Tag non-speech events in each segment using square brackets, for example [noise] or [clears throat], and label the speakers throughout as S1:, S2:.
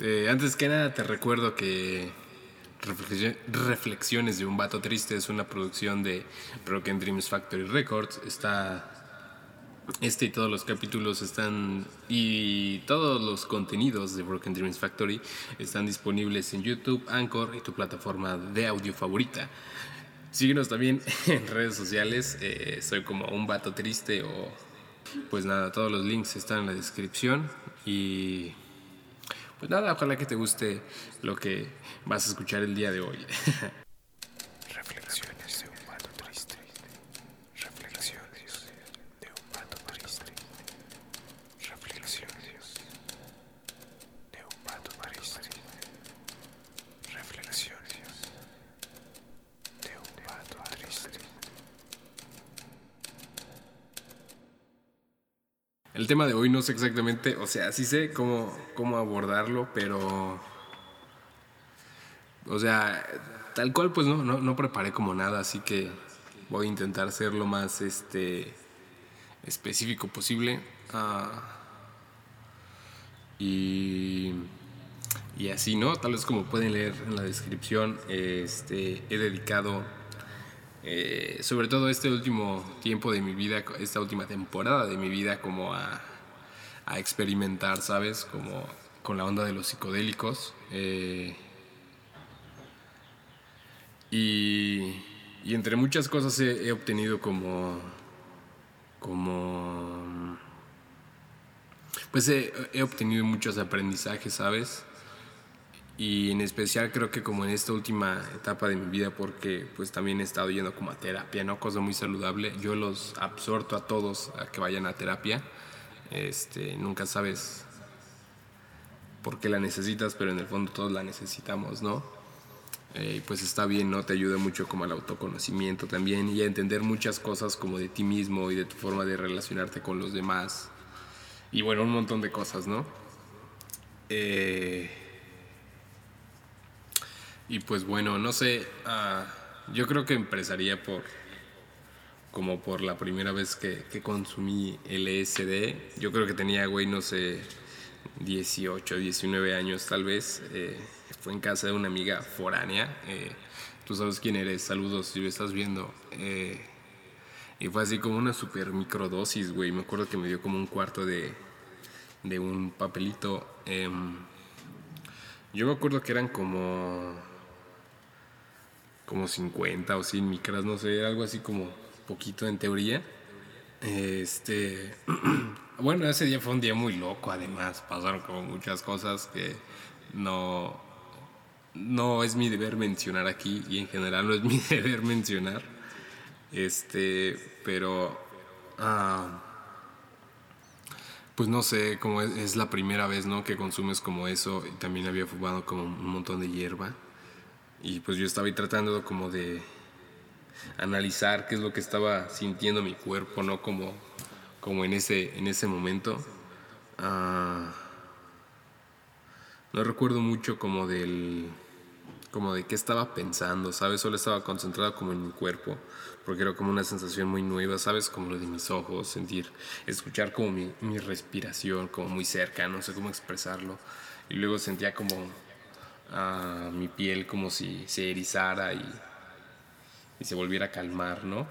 S1: Eh, antes que nada te recuerdo que Reflexiones de un vato triste es una producción de Broken Dreams Factory Records. Está este y todos los capítulos están y todos los contenidos de Broken Dreams Factory están disponibles en YouTube, Anchor y tu plataforma de audio favorita. Síguenos también [laughs] en redes sociales, eh, soy como un vato triste o pues nada, todos los links están en la descripción y pues nada, ojalá que te guste lo que vas a escuchar el día de hoy. [laughs]
S2: Reflexiones de un vato triste. Reflexiones de un vato triste. Reflexiones de un vato triste. Reflexiones de un vato triste.
S1: El tema de hoy no sé exactamente, o sea, sí sé cómo, cómo abordarlo, pero... O sea, tal cual pues no, no, no preparé como nada, así que voy a intentar ser lo más este, específico posible. Ah, y, y así, ¿no? Tal vez como pueden leer en la descripción, este, he dedicado eh, sobre todo este último tiempo de mi vida, esta última temporada de mi vida, como a, experimentar, ¿sabes? Como con la onda de los psicodélicos. eh, y, y entre muchas cosas he, obtenido como. como. Pues he obtenido muchos aprendizajes, ¿sabes? Y en especial creo que como en esta última etapa de mi vida, porque pues también he estado yendo como a terapia, ¿no? Cosa muy saludable. Yo los absorto a todos a que vayan a terapia. Este, nunca sabes por qué la necesitas, pero en el fondo todos la necesitamos, ¿no? Eh, pues está bien, ¿no? Te ayuda mucho como al autoconocimiento también y a entender muchas cosas como de ti mismo y de tu forma de relacionarte con los demás. Y bueno, un montón de cosas, ¿no? Eh, y pues bueno, no sé, ah, yo creo que empezaría por, como por la primera vez que, que consumí LSD. Yo creo que tenía, güey, no sé, 18, 19 años tal vez. Eh, fue en casa de una amiga foránea. eh, Tú sabes quién eres, saludos si me estás viendo. Eh, y fue así como una super microdosis, güey. Me acuerdo que me dio como un cuarto de, de un papelito. em, yo me acuerdo que eran como como 50 o 100 micras, no sé, algo así como poquito en teoría. Este, [clears throat] bueno, ese día fue un día muy loco, además, pasaron como muchas cosas que no, no es mi deber mencionar aquí y en general no es [laughs] mi deber mencionar. Este, pero, ah, pues no sé, como es, es la primera vez, ¿no? Que consumes como eso y también había fumado como un montón de hierba. Y pues yo estaba ahí tratando como de analizar qué es lo que estaba sintiendo mi cuerpo, ¿no? Como, como en, ese, en ese momento. Ah, no recuerdo mucho como del como de qué estaba pensando, ¿sabes? Solo estaba concentrado como en mi cuerpo, porque era como una sensación muy nueva, ¿sabes? Como lo de mis ojos, sentir, escuchar como mi, mi respiración, como muy cerca, no sé cómo expresarlo. Y luego sentía como a mi piel como si se erizara y, y se volviera a calmar, ¿no?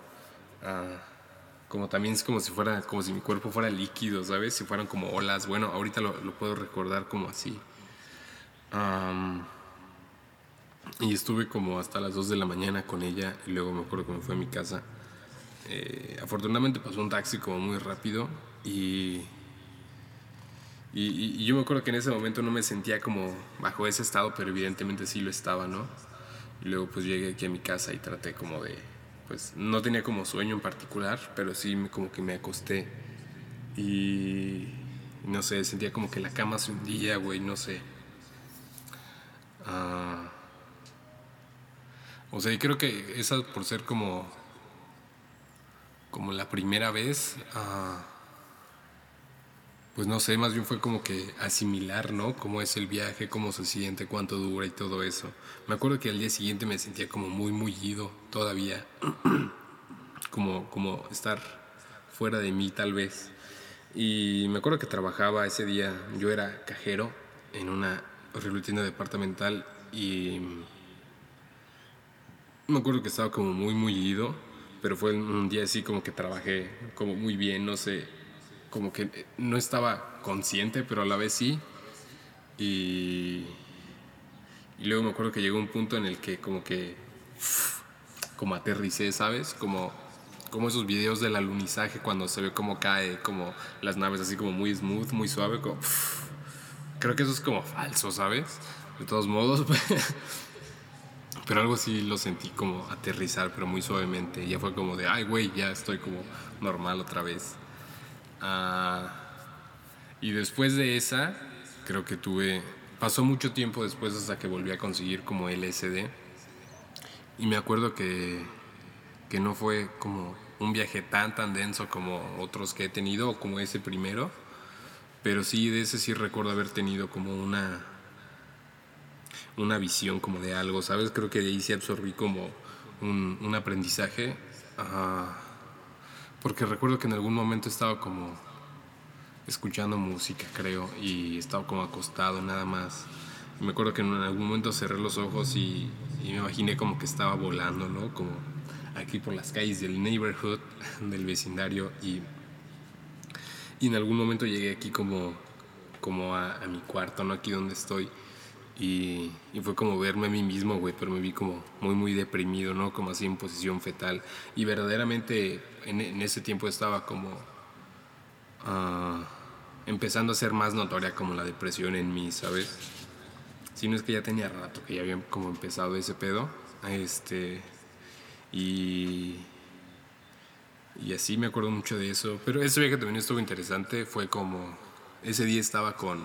S1: Ah, como también es como si fuera, como si mi cuerpo fuera líquido, ¿sabes? Si fueran como olas. Bueno, ahorita lo, puedo recordar como así. Am, y estuve como hasta las 2 de la mañana con ella y luego me acuerdo que me fue a mi casa. Eh, afortunadamente pasó un taxi como muy rápido y, y, yo me acuerdo que en ese momento no me sentía como bajo ese estado, pero evidentemente sí lo estaba, ¿no? Y luego pues llegué aquí a mi casa y traté como de, pues no tenía como sueño en particular, pero sí como que me acosté y no sé, sentía como que la cama se hundía, güey, no sé. Ah, o sea, y creo que esa por ser como como la primera vez, ah, pues no sé, más bien fue como que asimilar, ¿no? Cómo es el viaje, cómo se siente, cuánto dura y todo eso. Me acuerdo que al día siguiente me sentía como muy mullido todavía, [clears throat] como, como estar fuera de mí tal vez. Y me acuerdo que trabajaba ese día, yo era cajero en una horrible tienda departamental y me acuerdo que estaba como muy, muy ido, pero fue un día así como que trabajé como muy bien, no sé, como que no estaba consciente, pero a la vez sí. Y, luego me acuerdo que llegó un punto en el que como que, como aterricé, ¿sabes? Como, como esos videos del alunizaje cuando se ve como cae, como las naves así como muy smooth, muy suave, como... Creo que eso es como falso, ¿sabes? De todos modos, [laughs] pero algo sí lo sentí como aterrizar, pero muy suavemente. Ya fue como de, ay, güey, ya estoy como normal otra vez. Ah, y después de esa, creo que tuve, pasó mucho tiempo después hasta que volví a conseguir como LSD. Y me acuerdo que, que no fue como un viaje tan, tan denso como otros que he tenido, o como ese primero. Pero sí, de ese sí recuerdo haber tenido como una, una visión como de algo, ¿sabes? Creo que de ahí sí absorbí como un, un aprendizaje. Ah, porque recuerdo que en algún momento estaba como escuchando música, creo, y estaba como acostado nada más. Me acuerdo que en algún momento cerré los ojos y, me imaginé como que estaba volando, ¿no? Como aquí por las calles del neighborhood, [laughs] del vecindario, y, y en algún momento llegué aquí como, como a mi cuarto, ¿no? Aquí donde estoy. Y, y, fue como verme a mí mismo, güey, pero me vi como muy, muy deprimido, ¿no? Como así en posición fetal. Y verdaderamente en, ese tiempo estaba como uh, empezando a ser más notoria como la depresión en mí, ¿sabes? Si no es que ya tenía rato que ya había como empezado ese pedo. Este. Y. Y así me acuerdo mucho de eso. Pero ese viaje también estuvo interesante. Fue como. Ese día estaba con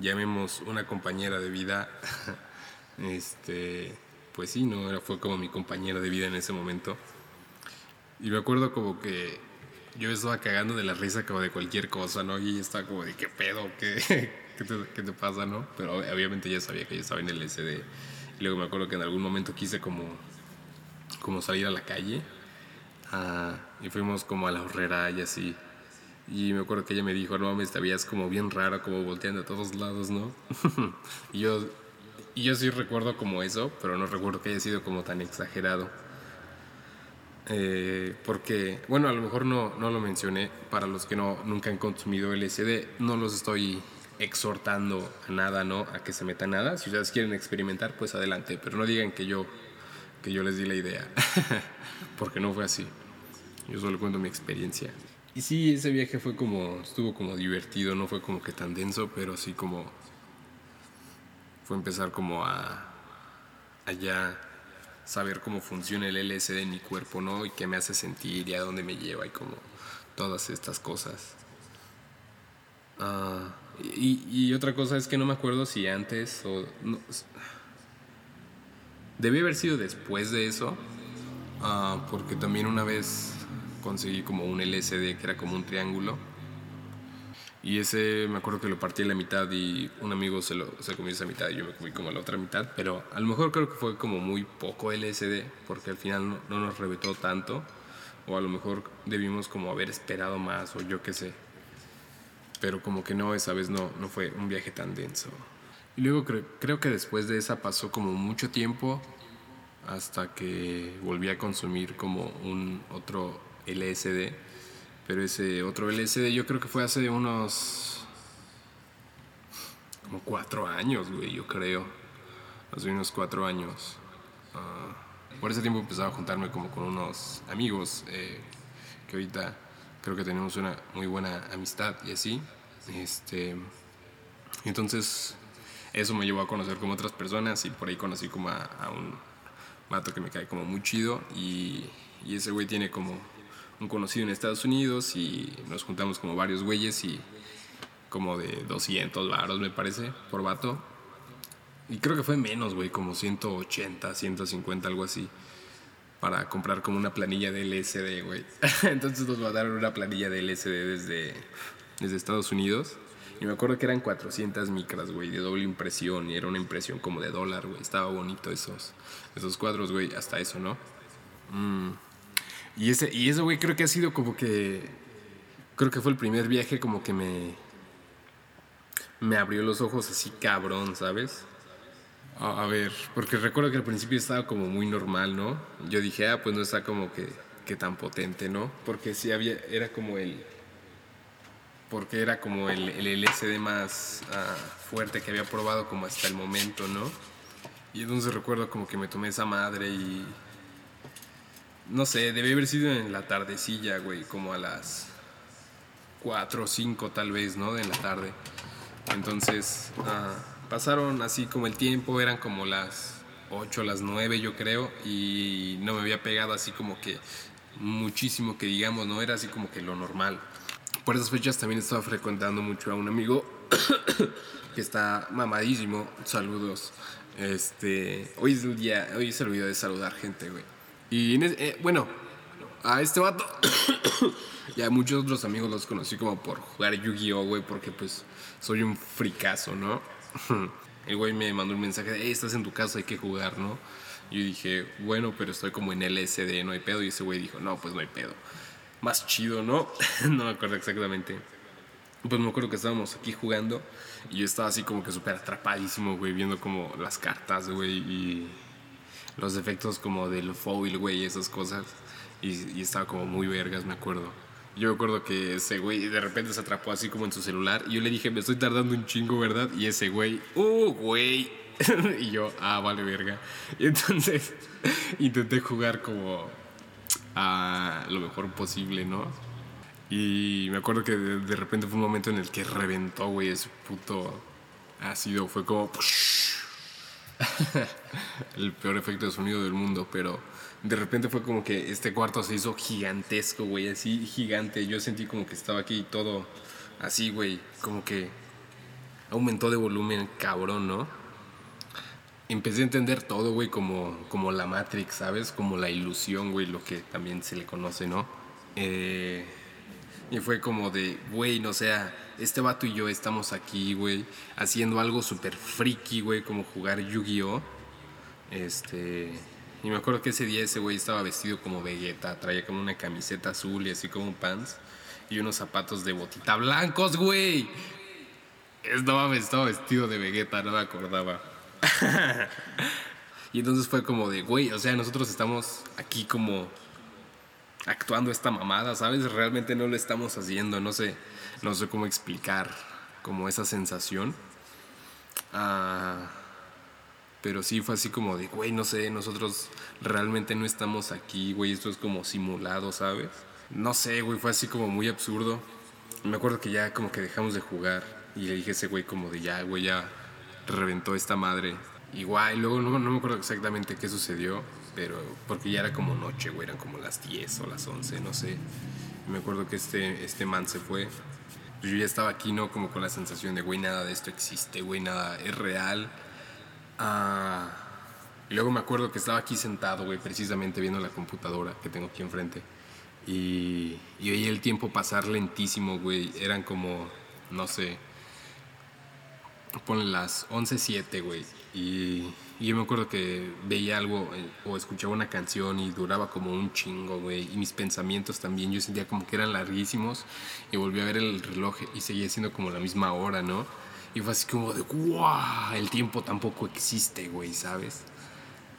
S1: llamemos una compañera de vida, [laughs] este, pues sí, no, fue como mi compañera de vida en ese momento. Y me acuerdo como que yo estaba cagando de la risa como de cualquier cosa, ¿no? Y ella estaba como de, ¿qué pedo? ¿Qué, [laughs] qué, te, pasa, no? Pero obviamente ya sabía que yo estaba en el SD. Y luego me acuerdo que en algún momento quise como, como salir a la calle. Uh, y fuimos como a la horrera y así. Y me acuerdo que ella me dijo, no mames, te veías como bien raro, como volteando a todos lados, ¿no? [laughs] y, yo, y yo sí recuerdo como eso, pero no recuerdo que haya sido como tan exagerado. Eh, porque, bueno, a lo mejor no, no lo mencioné, para los que no, nunca han consumido LSD, no los estoy exhortando a nada, ¿no? A que se meta nada. Si ustedes quieren experimentar, pues adelante, pero no digan que yo, que yo les di la idea, [laughs] porque no fue así. Yo solo cuento mi experiencia. Y sí, ese viaje fue como, estuvo como divertido, no fue como que tan denso, pero sí como fue empezar como a, a ya saber cómo funciona el LSD en mi cuerpo, ¿no? Y qué me hace sentir y a dónde me lleva y como todas estas cosas. Uh, y, otra cosa es que no me acuerdo si antes o... No, debí haber sido después de eso, uh, porque también una vez conseguí como un LSD que era como un triángulo. Y ese me acuerdo que lo partí a la mitad y un amigo se, lo, se comió esa mitad y yo me comí como la otra mitad. Pero a lo mejor creo que fue como muy poco LSD porque al final no, no nos reventó tanto. O a lo mejor debimos como haber esperado más o yo qué sé. Pero como que no, esa vez no, no fue un viaje tan denso. Y luego creo, creo que después de esa pasó como mucho tiempo hasta que volví a consumir como un otro LSD, pero ese otro LSD yo creo que fue hace unos como cuatro años, güey, yo creo, hace unos cuatro años. Uh, por ese tiempo empezaba a juntarme como con unos amigos eh, que ahorita creo que tenemos una muy buena amistad y así. Este, entonces eso me llevó a conocer como otras personas y por ahí conocí como a, un vato que me cae como muy chido y ese güey tiene como un conocido en Estados Unidos y nos juntamos como varios güeyes y como de 200 varos me parece por vato. Y creo que fue menos, güey, como 180, 150, algo así. Para comprar como una planilla de LSD, güey. [laughs] Entonces nos mandaron una planilla de LSD desde, desde Estados Unidos. Y me acuerdo que eran 400 micras, güey, de doble impresión. Y era una impresión como de dólar, güey. Estaba bonito esos, esos cuadros, güey. Hasta eso, ¿no? Mmm. Y ese, y eso, güey, creo que ha sido como que. Creo que fue el primer viaje como que me. me abrió los ojos así cabrón, ¿sabes? A, ver, porque recuerdo que al principio estaba como muy normal, ¿no? Yo dije, ah, pues no está como que, que tan potente, ¿no? Porque sí había, era como el, porque era como el, el LSD más ah, fuerte que había probado como hasta el momento, ¿no? Y entonces recuerdo como que me tomé esa madre y... No sé, debe haber sido en la tardecilla, güey, como a las 4 o 5 tal vez, ¿no? De la tarde. Entonces, ah, pasaron así como el tiempo, eran como las 8, las 9 yo creo, y no me había pegado así como que muchísimo que digamos, ¿no? Era así como que lo normal. Por esas fechas también estaba frecuentando mucho a un amigo [coughs] que está mamadísimo. Saludos. Este, hoy es el día, hoy se olvidó de saludar gente, güey. Y eh, bueno, a este vato [coughs] y a muchos otros amigos los conocí como por jugar Yu-Gi-Oh, güey, porque pues soy un fricazo, ¿no? [laughs] El güey me mandó un mensaje de, hey, estás en tu casa, hay que jugar, ¿no? Yo dije, bueno, pero estoy como en LSD, no hay pedo. Y ese güey dijo, no, pues no hay pedo. Más chido, ¿no? [laughs] no me acuerdo exactamente. Pues me acuerdo que estábamos aquí jugando y yo estaba así como que súper atrapadísimo, güey, viendo como las cartas, güey, y los efectos como del foil, güey, esas cosas. Y, estaba como muy vergas, me acuerdo. Yo me acuerdo que ese güey de repente se atrapó así como en su celular y yo le dije, me estoy tardando un chingo, ¿verdad? Y ese güey, ¡uh, güey! [laughs] y yo, ah, vale, verga. Y entonces [laughs] intenté jugar como a lo mejor posible, ¿no? Y me acuerdo que de, repente fue un momento en el que reventó, güey, ese puto ácido. Fue como... [laughs] el peor efecto de sonido del mundo, pero de repente fue como que este cuarto se hizo gigantesco, güey, así gigante. Yo sentí como que estaba aquí todo así, güey, como que aumentó de volumen, cabrón, ¿no? Empecé a entender todo, güey, como, como la Matrix, ¿sabes? Como la ilusión, güey, lo que también se le conoce, ¿no? Eh, y fue como de, güey, no sea, este vato y yo estamos aquí, güey, haciendo algo súper friki, güey, como jugar Yu-Gi-Oh! Este. Y me acuerdo que ese día ese güey estaba vestido como Vegeta, traía como una camiseta azul y así como pants y unos zapatos de botita blancos, güey. Estaba, estaba vestido de Vegeta, no me acordaba. [laughs] y entonces fue como de, güey, o sea, nosotros estamos aquí como actuando esta mamada, ¿sabes? Realmente no lo estamos haciendo, no sé, no sé cómo explicar como esa sensación. Ah, pero sí fue así como de, güey, no sé, nosotros realmente no estamos aquí, güey, esto es como simulado, ¿sabes? No sé, güey, fue así como muy absurdo. Me acuerdo que ya como que dejamos de jugar y le dije a ese güey como de, ya, güey, ya reventó esta madre. Igual, luego no, no me acuerdo exactamente qué sucedió, pero porque ya era como noche, güey, eran como las 10 o las 11, no sé. Me acuerdo que este, este man se fue. Yo ya estaba aquí, ¿no? Como con la sensación de, güey, nada de esto existe, güey, nada es real. Ah, y luego me acuerdo que estaba aquí sentado, güey, precisamente viendo la computadora que tengo aquí enfrente. Y, y veía el tiempo pasar lentísimo, güey. Eran como, no sé, ponle las 11.07, güey. Y, yo me acuerdo que veía algo eh, o escuchaba una canción y duraba como un chingo, güey. Y mis pensamientos también, yo sentía como que eran larguísimos. Y volví a ver el reloj y seguía siendo como la misma hora, ¿no? Y fue así como de, ¡guau! El tiempo tampoco existe, güey, ¿sabes?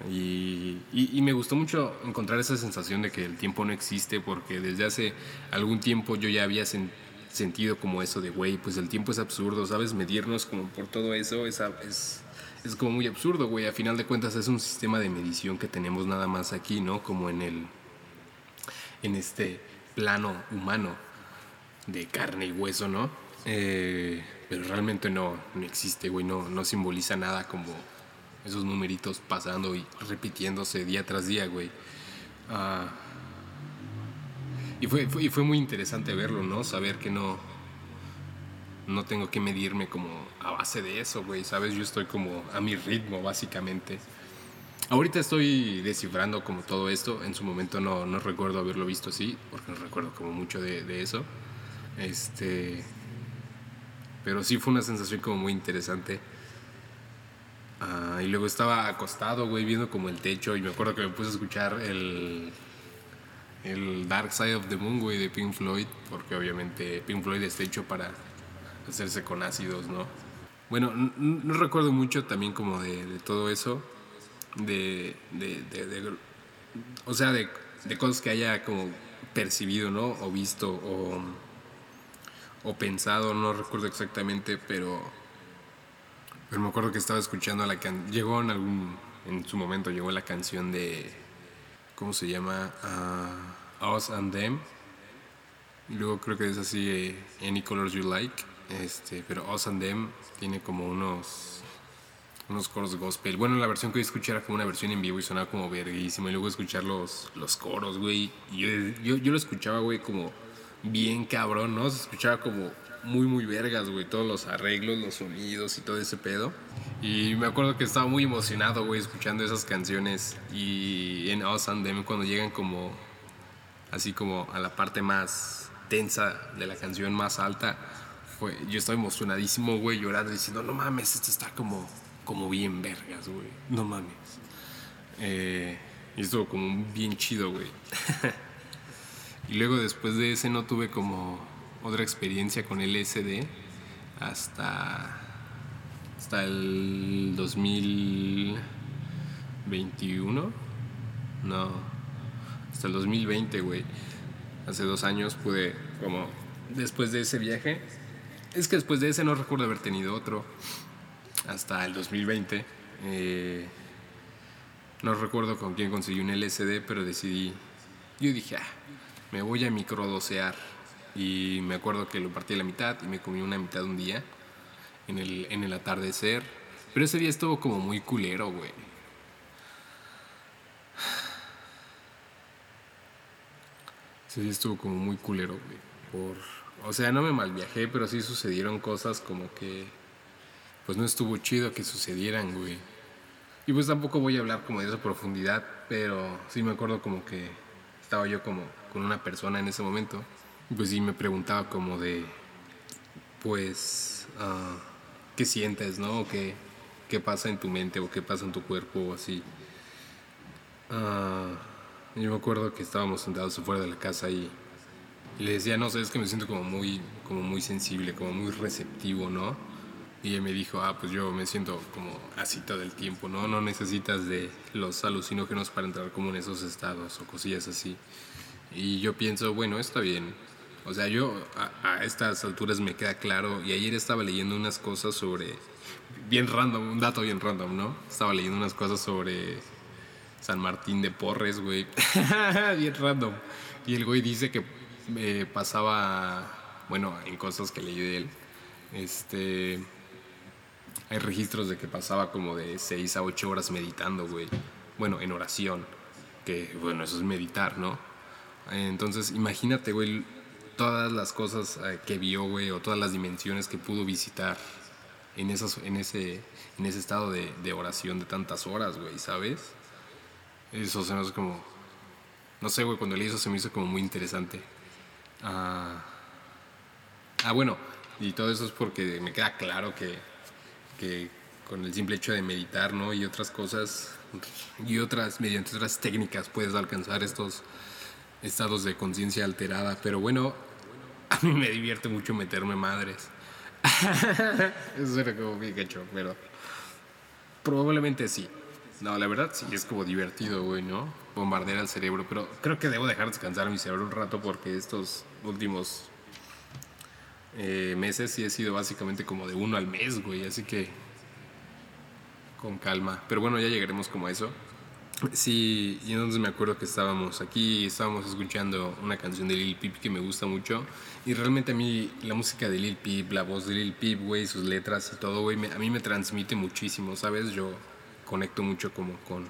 S1: Y, me gustó mucho encontrar esa sensación de que el tiempo no existe porque desde hace algún tiempo yo ya había sen- sentido como eso de, güey, pues el tiempo es absurdo, ¿sabes? Medirnos como por todo eso es, es, es como muy absurdo, güey. A final de cuentas es un sistema de medición que tenemos nada más aquí, ¿no? Como en el, en este plano humano de carne y hueso, ¿no? Eh, pero realmente no, no existe, güey, no, no simboliza nada como esos numeritos pasando y repitiéndose día tras día, güey. Ah, y, fue, fue- y fue muy interesante verlo, ¿no? Saber que no, no tengo que medirme como a base de eso, güey, ¿sabes? Yo estoy como a mi ritmo, básicamente. Ahorita estoy descifrando como todo esto. En su momento no, no recuerdo haberlo visto así, porque no recuerdo como mucho de, de eso. Este. Pero sí fue una sensación como muy interesante. Ah, y luego estaba acostado, güey, viendo como el techo. Y me acuerdo que me puse a escuchar el. El Dark Side of the Moon, güey, de Pink Floyd. Porque obviamente Pink Floyd está hecho para hacerse con ácidos, ¿no? Bueno, no recuerdo mucho también como de, todo eso. De, o sea, de, cosas que haya como percibido, ¿no? O visto, o, o pensado, no recuerdo exactamente, pero, pero me acuerdo que estaba escuchando la can llegó en algún, en su momento llegó la canción de, ¿cómo se llama? Ah, Us and Them. Y luego creo que es así, eh, Any Colors You Like. Este, pero Us and tiene como unos unos coros gospel. Bueno, la versión que yo escuché era como una versión en vivo y sonaba como verguísima. Y luego escuchar los, los coros, güey. Yo, yo, yo lo escuchaba, güey, como bien cabrón, ¿no? Se escuchaba como muy, muy vergas, güey. Todos los arreglos, los sonidos y todo ese pedo. Y me acuerdo que estaba muy emocionado, güey, escuchando esas canciones. Y en Us and cuando llegan como así como a la parte más tensa de la canción más alta, yo estaba emocionadísimo, güey, llorando, diciendo, no mames, esto está como, como bien vergas, güey, no mames. Eh, y estuvo como bien chido, güey. [laughs] y luego después de ese no tuve como otra experiencia con LSD hasta, hasta el 2021. No, hasta el 2020, güey. Hace dos años pude, como, después de ese viaje, es que después de ese no recuerdo haber tenido otro, hasta el 2020. eh, no recuerdo con quién conseguí un LSD, pero decidí, yo dije, ah, me voy a microdosear. Y me acuerdo que lo partí a la mitad y me comí una mitad un día, en el, en el atardecer. Pero ese día estuvo como muy culero, güey. Sí, estuvo como muy culero, güey. Por... O sea, no me mal viajé, pero sí sucedieron cosas como que. Pues no estuvo chido que sucedieran, güey. Y pues tampoco voy a hablar como de esa profundidad, pero sí me acuerdo como que estaba yo como con una persona en ese momento. Y pues sí me preguntaba como de. Pues. ah, ¿Qué sientes, no? Qué, ¿Qué pasa en tu mente o qué pasa en tu cuerpo o así? Ah, yo me acuerdo que estábamos sentados afuera de la casa y, y le decía, no sé, es que me siento como muy, como muy sensible, como muy receptivo, ¿no? Y ella me dijo, ah, pues yo me siento como así todo el tiempo, ¿no? No necesitas de los alucinógenos para entrar como en esos estados o cosillas así. Y yo pienso, bueno, está bien. O sea, yo a, a estas alturas me queda claro, y ayer estaba leyendo unas cosas sobre, bien random, un dato bien random, ¿no? Estaba leyendo unas cosas sobre San Martín de Porres, güey. [laughs] Bien random. Y el güey dice que eh, pasaba, bueno, en cosas que leí de él, este, hay registros de que pasaba como de 6 a 8 horas meditando, güey. Bueno, en oración, que bueno, eso es meditar, ¿no? Entonces, imagínate, güey, todas las cosas eh, que vio, güey, o todas las dimensiones que pudo visitar en, esas, en, ese, en ese estado de, oración de tantas horas, güey, ¿sabes? Eso se me hace como. No sé, güey, cuando leí eso se me hizo como muy interesante. Ah, ah, bueno, y todo eso es porque me queda claro que, que con el simple hecho de meditar, ¿no? Y otras cosas, y otras, mediante otras técnicas puedes alcanzar estos estados de conciencia alterada. Pero bueno, a mí me divierte mucho meterme madres. [laughs] eso era como bien hecho, pero probablemente sí. No, la verdad sí, es como divertido, güey, ¿no? Bombardear al cerebro, pero creo que debo dejar descansar mi cerebro un rato porque estos últimos eh, meses sí he sido básicamente como de uno al mes, güey, así que con calma. Pero bueno, ya llegaremos como a eso. Sí, y entonces me acuerdo que estábamos aquí, estábamos escuchando una canción de Lil Peep que me gusta mucho. Y realmente a mí la música de Lil Peep, la voz de Lil Peep, güey, sus letras y todo, güey, a mí me transmite muchísimo, ¿sabes? Yo conecto mucho como con,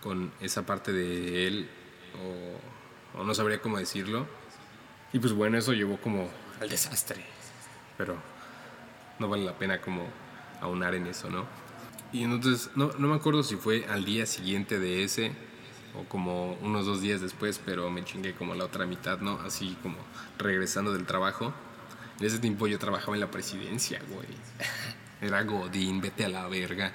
S1: con esa parte de él, o, o no sabría cómo decirlo. Y pues bueno, eso llevó como al desastre. Pero no vale la pena como aunar en eso, ¿no? Y entonces, no, no me acuerdo si fue al día siguiente de ese o como unos dos días después, pero me chingué como la otra mitad, ¿no? Así como regresando del trabajo. En ese tiempo yo trabajaba en la presidencia, güey. [laughs] Era Godín, vete a la verga.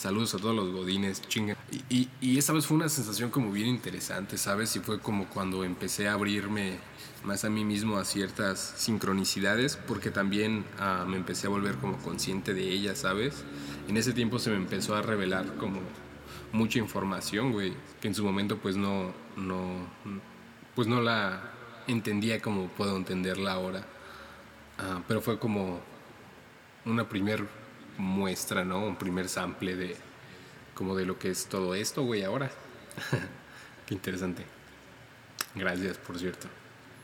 S1: Saludos a todos los godines, chinga. Y, y, y esa vez fue una sensación como bien interesante, ¿sabes? Y fue como cuando empecé a abrirme más a mí mismo a ciertas sincronicidades, porque también ah, me empecé a volver como consciente de ellas, ¿sabes? En ese tiempo se me empezó a revelar como mucha información, güey, que en su momento pues no, no, pues no la entendía como puedo entenderla ahora. Ah, pero fue como una primer muestra, ¿no? Un primer sample de como de lo que es todo esto, güey, ahora. [laughs] Qué interesante. Gracias, por cierto.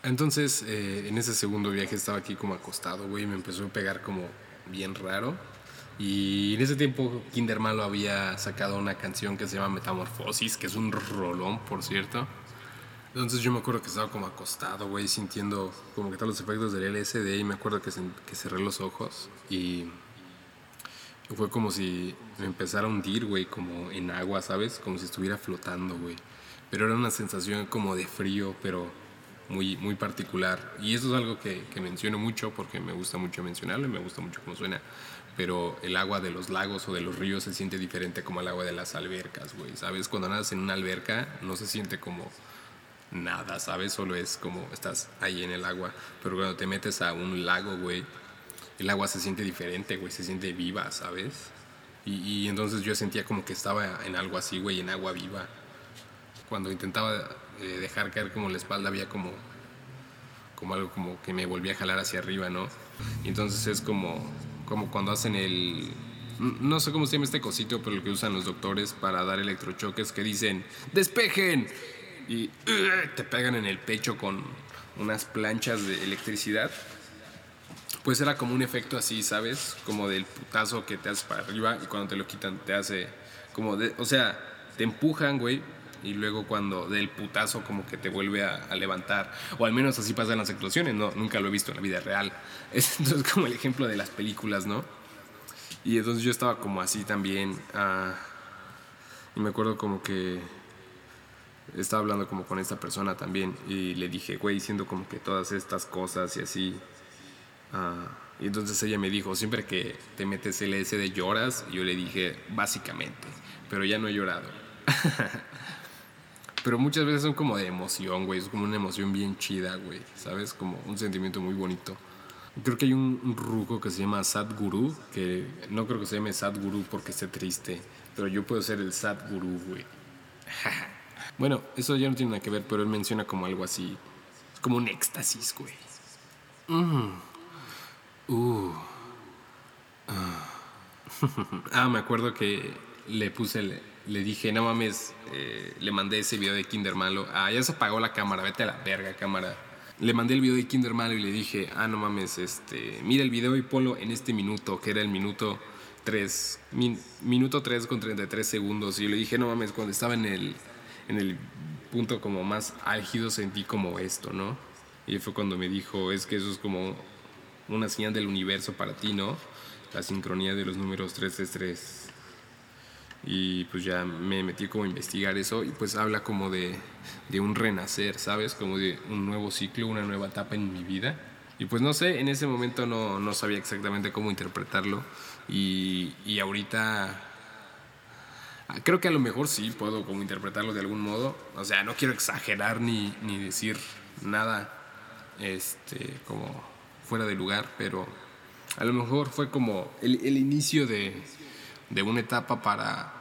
S1: Entonces, eh, en ese segundo viaje estaba aquí como acostado, güey, me empezó a pegar como bien raro. Y en ese tiempo Kinder Malo había sacado una canción que se llama Metamorfosis, que es un rolón, por cierto. Entonces yo me acuerdo que estaba como acostado, güey, sintiendo como que todos los efectos del LSD y me acuerdo que, que cerré los ojos y fue como si me empezara a hundir, güey, como en agua, ¿sabes? Como si estuviera flotando, güey. Pero era una sensación como de frío, pero muy, muy particular. Y eso es algo que, que menciono mucho porque me gusta mucho mencionarlo y me gusta mucho cómo suena. Pero el agua de los lagos o de los ríos se siente diferente como el agua de las albercas, güey. ¿Sabes? Cuando nadas en una alberca no se siente como nada, ¿sabes? Solo es como estás ahí en el agua. Pero cuando te metes a un lago, güey, el agua se siente diferente, güey, se siente viva, ¿sabes? Y, y, entonces yo sentía como que estaba en algo así, güey, en agua viva. Cuando intentaba eh, dejar caer como la espalda había como, como algo como que me volvía a jalar hacia arriba, ¿no? Y entonces es como, como cuando hacen el... No sé cómo se llama este cosito, pero lo que usan los doctores para dar electrochoques que dicen, despejen, y te pegan en el pecho con unas planchas de electricidad. Pues era como un efecto así, ¿sabes? Como del putazo que te hace para arriba y cuando te lo quitan te hace como de, o sea, te empujan, güey, y luego cuando del putazo como que te vuelve a, levantar. O al menos así pasan las explosiones, ¿no? Nunca lo he visto en la vida real. [laughs] Es entonces como el ejemplo de las películas, ¿no? Y entonces yo estaba como así también. Uh, y me acuerdo como que estaba hablando como con esta persona también y le dije, güey, diciendo como que todas estas cosas y así. Uh, y entonces ella me dijo, siempre que te metes LSD lloras. Yo le dije, básicamente, pero ya no he llorado. [laughs] pero muchas veces son como de emoción, güey. Es como una emoción bien chida, güey. ¿Sabes? Como un sentimiento muy bonito. Creo que hay un, ruco que se llama Sadguru, que no creo que se llame Sadguru porque esté triste, pero yo puedo ser el Sadguru, güey. [laughs] bueno, eso ya no tiene nada que ver, pero él menciona como algo así. Como un éxtasis, güey. Mm. Uh. [laughs] Ah. me acuerdo que le puse le dije, no mames, eh, le mandé ese video de Kinder Malo. Ah, ya se apagó la cámara, vete a la verga, cámara. Le mandé el video de Kinder Malo y le dije, ah, no mames, este, mira el video y polo en este minuto, que era el minuto 3, min, minuto 3 con 33 segundos. Y yo le dije, no mames, cuando estaba en el, en el punto como más álgido sentí como esto, ¿no? Y fue cuando me dijo, es que eso es como una señal del universo para ti, ¿no? La sincronía de los números 333 y pues ya me metí como a investigar eso y pues habla como de, de, un renacer, ¿sabes? Como de un nuevo ciclo, una nueva etapa en mi vida. Y pues no sé, en ese momento no, no sabía exactamente cómo interpretarlo y, y, ahorita creo que a lo mejor sí puedo como interpretarlo de algún modo. O sea, no quiero exagerar ni, ni decir nada este, como fuera de lugar, pero a lo mejor fue como el, inicio de, de una etapa para,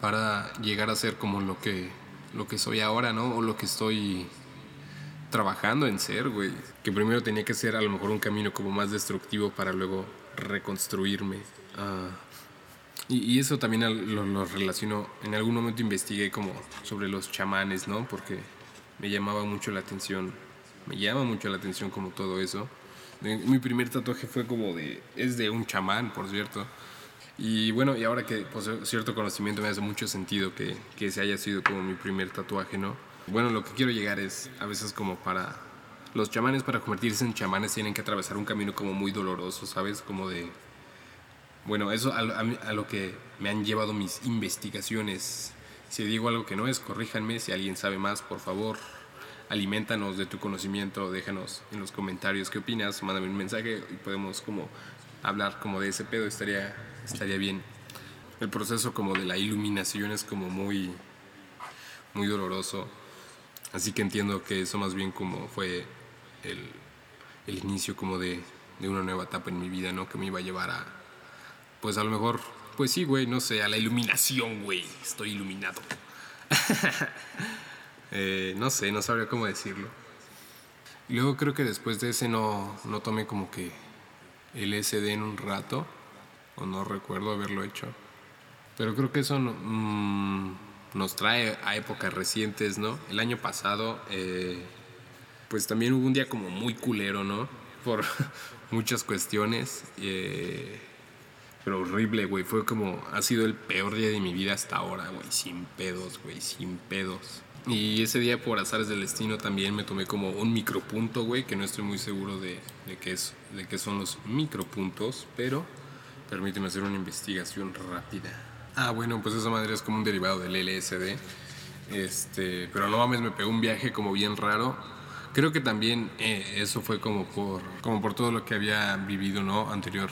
S1: para llegar a ser como lo que, lo que soy ahora, ¿no? O lo que estoy trabajando en ser, güey. Que primero tenía que ser a lo mejor un camino como más destructivo para luego reconstruirme. Y, y, eso también lo, lo, relaciono, en algún momento investigué como sobre los chamanes, ¿no? Porque me llamaba mucho la atención, me llama mucho la atención como todo eso. Mi primer tatuaje fue como de, es de un chamán, por cierto. Y bueno, y ahora que poseo cierto conocimiento me hace mucho sentido que, que ese haya sido como mi primer tatuaje, ¿no? Bueno, lo que quiero llegar es a veces como para... Los chamanes para convertirse en chamanes tienen que atravesar un camino como muy doloroso, ¿sabes? Como de... Bueno, eso a lo que me han llevado mis investigaciones. Si digo algo que no es, corríjanme. Si alguien sabe más, por favor, alimentanos de tu conocimiento. Déjanos en los comentarios qué opinas. Mándame un mensaje y podemos como hablar como de ese pedo. Estaría estaría bien. el proceso como de la iluminación es como muy, muy doloroso. Así que entiendo que eso más bien como fue el, el inicio como de, de una nueva etapa en mi vida, ¿no? Que me iba a llevar a, pues a lo mejor, pues sí, güey, no sé, a la iluminación, güey. Estoy iluminado. [laughs] Eh, no sé, no sabría cómo decirlo. Y luego creo que después de ese no, no tomé como que LSD en un rato, o no recuerdo haberlo hecho. Pero creo que eso mm, nos trae a épocas recientes, ¿no? El año pasado, eh, pues también hubo un día como muy culero, ¿no? Por [laughs] muchas cuestiones. eh, pero horrible, güey. Fue como, ha sido el peor día de mi vida hasta ahora, güey. Sin pedos, güey, sin pedos. Y ese día, por azares del destino, también me tomé como un micropunto, güey, que no estoy muy seguro de, de, qué, es, de qué son los micropuntos, pero permíteme hacer una investigación rápida. Ah, bueno, pues esa madre es como un derivado del LSD. Este, pero no mames, me pegó un viaje como bien raro. Creo que también eh, eso fue como por, como por todo lo que había vivido, ¿no? Anterior,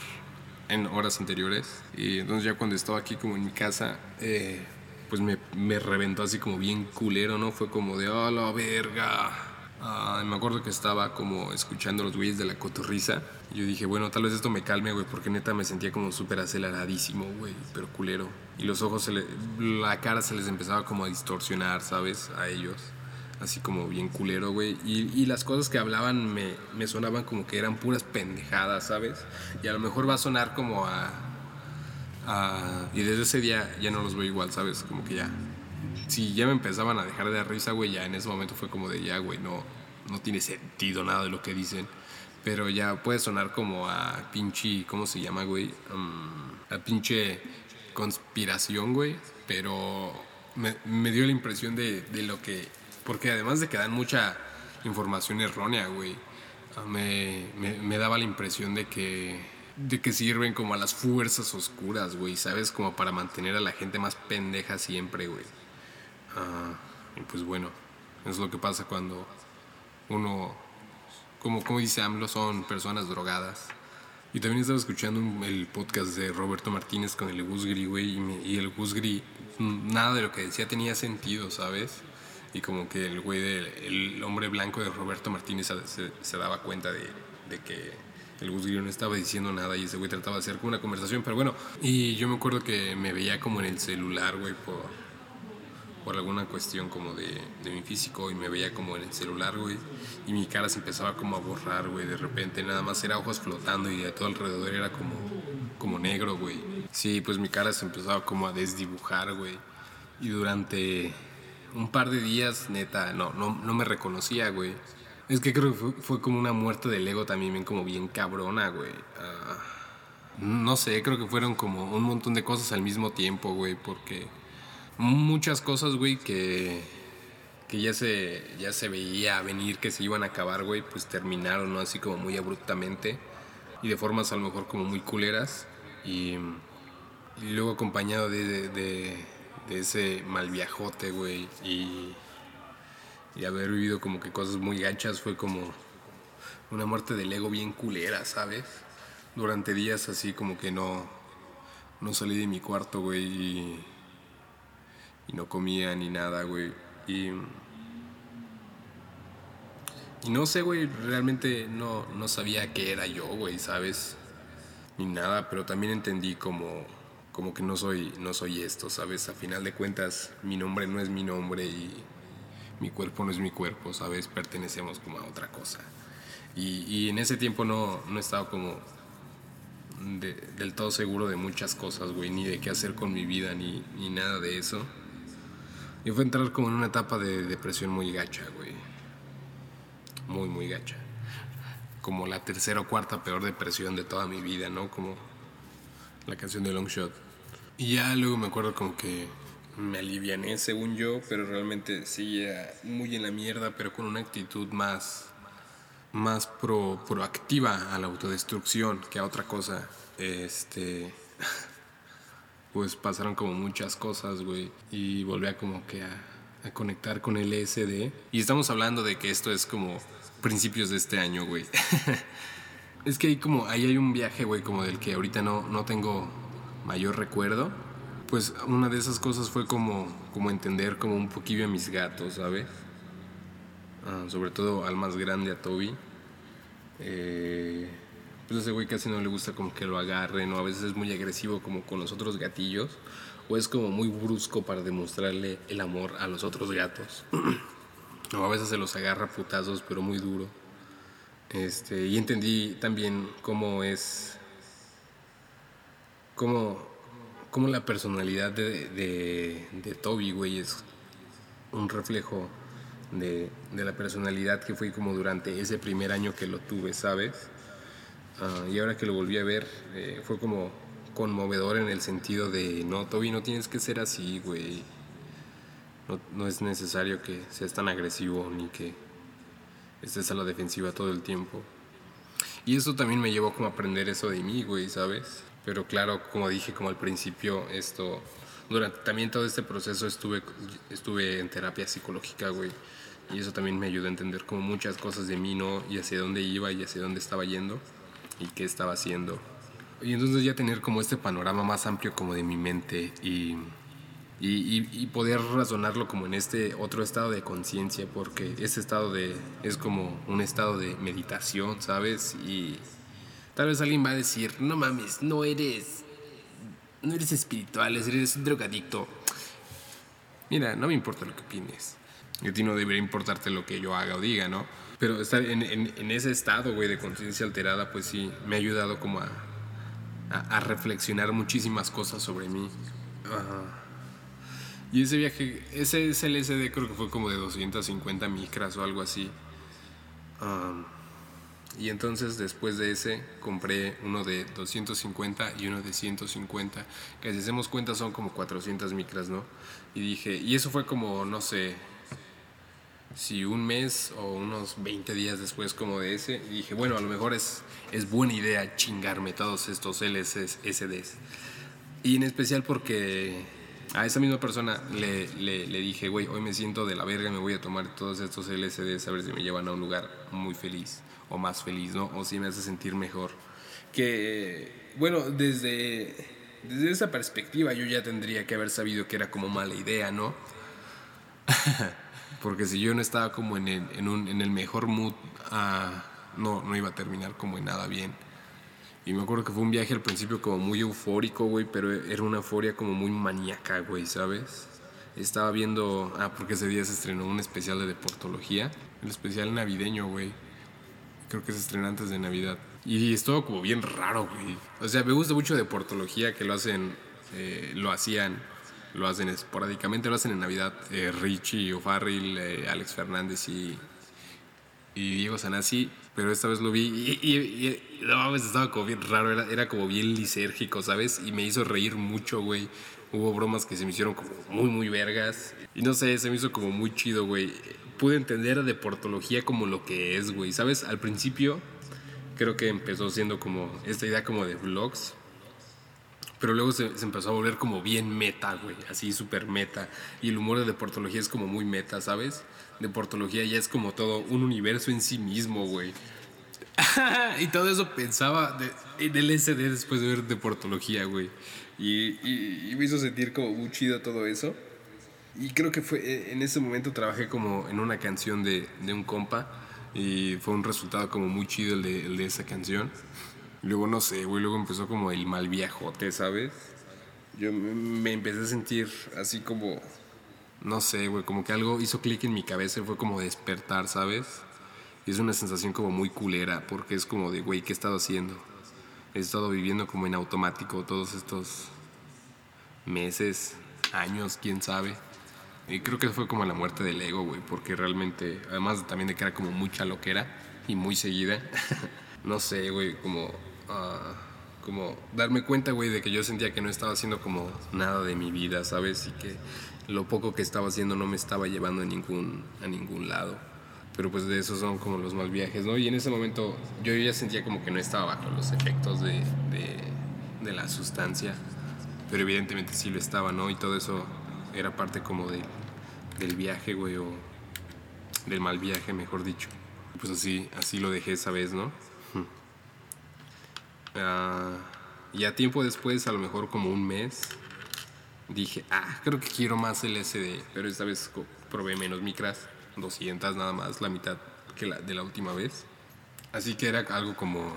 S1: en horas anteriores. Y entonces ya cuando estaba aquí como en mi casa, eh, pues me, me reventó así como bien culero, ¿no? Fue como de, oh, la verga. Ah, me acuerdo que estaba como escuchando los güeyes de la cotorriza. Y yo dije, bueno, tal vez esto me calme, güey, porque neta me sentía como súper aceleradísimo, güey, pero culero. Y los ojos, se la cara se les empezaba como a distorsionar, ¿sabes? A ellos. Así como bien culero, güey. Y, y las cosas que hablaban me, me sonaban como que eran puras pendejadas, ¿sabes? Y a lo mejor va a sonar como a... a- y desde ese día ya no los veo igual, ¿sabes? Como que ya... Si ya me empezaban a dejar de dar risa, güey, ya en ese momento fue como de ya, güey, no, no tiene sentido nada de lo que dicen. Pero ya puede sonar como a pinche, ¿cómo se llama, güey? Mm, a pinche conspiración, güey. Pero me, me dio la impresión de, de lo que... Porque además de que dan mucha información errónea, güey, me, me, me daba la impresión de que de que sirven como a las fuerzas oscuras, güey, ¿sabes? Como para mantener a la gente más pendeja siempre, güey. Ah, y pues bueno, es lo que pasa cuando uno, como, como dice AMLO, son personas drogadas. Y también estaba escuchando el podcast de Roberto Martínez con el Gusgri, güey, y, y el Gusgri, nada de lo que decía tenía sentido, ¿sabes? Y como que el güey, del- el hombre blanco de Roberto Martínez se- se daba cuenta de, de que el Gusgri no estaba diciendo nada y ese güey trataba de hacer como una conversación, pero bueno, y yo me acuerdo que me veía como en el celular, güey, por, por alguna cuestión como de, de mi físico y me veía como en el celular, güey. Y mi cara se empezaba como a borrar, güey. De repente nada más era ojos flotando y de todo alrededor era como, como negro, güey. Sí, pues mi cara se empezaba como a desdibujar, güey. Y durante un par de días, neta, no, no, no me reconocía, güey. Es que creo que fue, fue como una muerte del ego también, como bien cabrona, güey. Ah, no sé, creo que fueron como un montón de cosas al mismo tiempo, güey, porque muchas cosas, güey, que, que ya, se, ya se veía venir que se iban a acabar, güey, pues terminaron, ¿no? Así como muy abruptamente y de formas a lo mejor como muy culeras. Y, y luego acompañado de, de, de- de ese mal viajote, güey, y, y haber vivido como que cosas muy gachas fue como una muerte del ego bien culera, ¿sabes? Durante días así como que no, no salí de mi cuarto, güey, y, y no comía ni nada, güey. Y, y no sé, güey, realmente no, no sabía qué era yo, güey, ¿sabes? Ni nada, pero también entendí como, como que no soy, no soy esto, ¿sabes? A final de cuentas, mi nombre no es mi nombre y mi cuerpo no es mi cuerpo, ¿sabes? Pertenecemos como a otra cosa. Y, y en ese tiempo no, no estaba como de- del todo seguro de muchas cosas, güey, ni de qué hacer con mi vida, ni, ni nada de eso. Y fue entrar como en una etapa de depresión muy gacha, güey. Muy, muy gacha. Como la tercera o cuarta peor depresión de toda mi vida, ¿no? Como la canción de Long Shot. Y ya luego me acuerdo como que me aliviané, según yo, pero realmente seguía muy en la mierda, pero con una actitud más más pro, proactiva a la autodestrucción que a otra cosa. Este. [laughs] Pues pasaron como muchas cosas, güey. Y volví a como que a, a conectar con el LSD. Y estamos hablando de que esto es como principios de este año, güey. [laughs] es que hay como. Ahí hay un viaje, güey, como del que ahorita no, no tengo mayor recuerdo. Pues una de esas cosas fue como, como entender como un poquillo a mis gatos, ¿sabes? Ah, sobre todo al más grande, a Toby. Eh, pues ese güey casi no le gusta como que lo agarren o a veces es muy agresivo como con los otros gatillos o es como muy brusco para demostrarle el amor a los otros gatos. [clears throat] o a veces se los agarra putazos pero muy duro. Este, y entendí también cómo es cómo, cómo la personalidad de, de, Toby, güey, es un reflejo de, de, la personalidad que fui como durante ese primer año que lo tuve, ¿sabes? Uh, y ahora que lo volví a ver, eh, fue como conmovedor en el sentido de, no, Toby, no tienes que ser así, güey. No, no es necesario que seas tan agresivo ni que estés a la defensiva todo el tiempo. Y eso también me llevó como a aprender eso de mí, güey, ¿sabes? Pero claro, como dije como al principio, esto durante también todo este proceso estuve estuve en terapia psicológica, güey. Y eso también me ayudó a entender como muchas cosas de mí, ¿no? Y hacia dónde iba y hacia dónde estaba yendo y qué estaba haciendo. Y entonces ya tener como este panorama más amplio como de mi mente y, y, y, poder razonarlo como en este otro estado de conciencia, porque ese estado de, es como un estado de meditación, ¿sabes? Y tal vez alguien va a decir, no mames, no eres, no eres espiritual, eres un drogadicto. Mira, no me importa lo que opines. A ti no debería importarte lo que yo haga o diga, ¿no? Pero estar en, en, en ese estado, güey, de conciencia alterada, pues sí, me ha ayudado como a, a, a reflexionar muchísimas cosas sobre mí. Ajá. Y ese viaje, ese, ese LSD creo que fue como de 250 micras o algo así. Um, y entonces después de ese compré uno de 250 y uno de 150, que si hacemos cuenta son como 400 micras, ¿no? Y dije, y eso fue como, no sé, si un mes o unos 20 días después como de ese, y dije, bueno, a lo mejor es, es buena idea chingarme todos estos LSDs. Y en especial porque a esa misma persona le, le, le dije, güey, hoy me siento de la verga, me voy a tomar todos estos LSDs a ver si me llevan a un lugar muy feliz o más feliz, ¿no? O si me hace sentir mejor. Que, bueno, desde, desde esa perspectiva yo ya tendría que haber sabido que era como mala idea, ¿no? [laughs] Porque si yo no estaba como en el, en un, en el mejor mood, ah, no, no iba a terminar como en nada bien. Y me acuerdo que fue un viaje al principio como muy eufórico, güey, pero era una euforia como muy maníaca, güey, ¿sabes? Estaba viendo, ah, porque ese día se estrenó un especial de deportología, el especial navideño, güey. Creo que se estrenó antes de Navidad. Y es todo como bien raro, güey. O sea, me gusta mucho deportología que lo hacen, eh, lo hacían, lo hacen esporádicamente, lo hacen en Navidad. Eh, Richie O'Farrill, eh, Alex Fernández y, Diego Sanasi, pero esta vez lo vi y, no mames, estaba como bien raro, era, era como bien lisérgico, ¿sabes? Y me hizo reír mucho, güey. Hubo bromas que se me hicieron como muy, muy vergas. Y no sé, se me hizo como muy chido, güey. Pude entender a deportología como lo que es, güey. ¿Sabes? Al principio creo que empezó siendo como esta idea como de vlogs. Pero luego se, empezó a volver como bien meta, güey. Así súper meta. Y el humor de deportología es como muy meta, ¿sabes? Deportología ya es como todo un universo en sí mismo, güey. [laughs] y todo eso pensaba en el SD después de ver deportología, güey. Y, y, y, me hizo sentir como muy chido todo eso. Y creo que fue en ese momento trabajé como en una canción de, de un compa. Y fue un resultado como muy chido el de, el de esa canción. Luego no sé, güey, luego empezó como el mal viajote, ¿sabes? Yo me, empecé a sentir así como, no sé, güey, como que algo hizo clic en mi cabeza fue como despertar, ¿sabes? Y es una sensación como muy culera, porque es como de, güey, ¿qué he estado haciendo? He estado viviendo como en automático todos estos meses, años, quién sabe. Y creo que fue como la muerte del ego, güey, porque realmente, además también de que era como mucha loquera y muy seguida, [laughs] no sé, güey, como, uh, como darme cuenta, güey, de que yo sentía que no estaba haciendo como nada de mi vida, ¿sabes? Y que lo poco que estaba haciendo no me estaba llevando a ningún, a ningún lado. Pero pues de esos son como los mal viajes, ¿no? Y en ese momento yo ya sentía como que no estaba bajo los efectos de, de, de la sustancia, pero evidentemente sí lo estaba, ¿no? Y todo eso era parte como de, del viaje, güey, o del mal viaje, mejor dicho. Pues así, así lo dejé esa vez, ¿no? Uh, y a tiempo después, a lo mejor como un mes, dije, ah, creo que quiero más LSD, pero esta vez probé menos micras, 200 nada más, la mitad que la de la última vez. Así que era algo como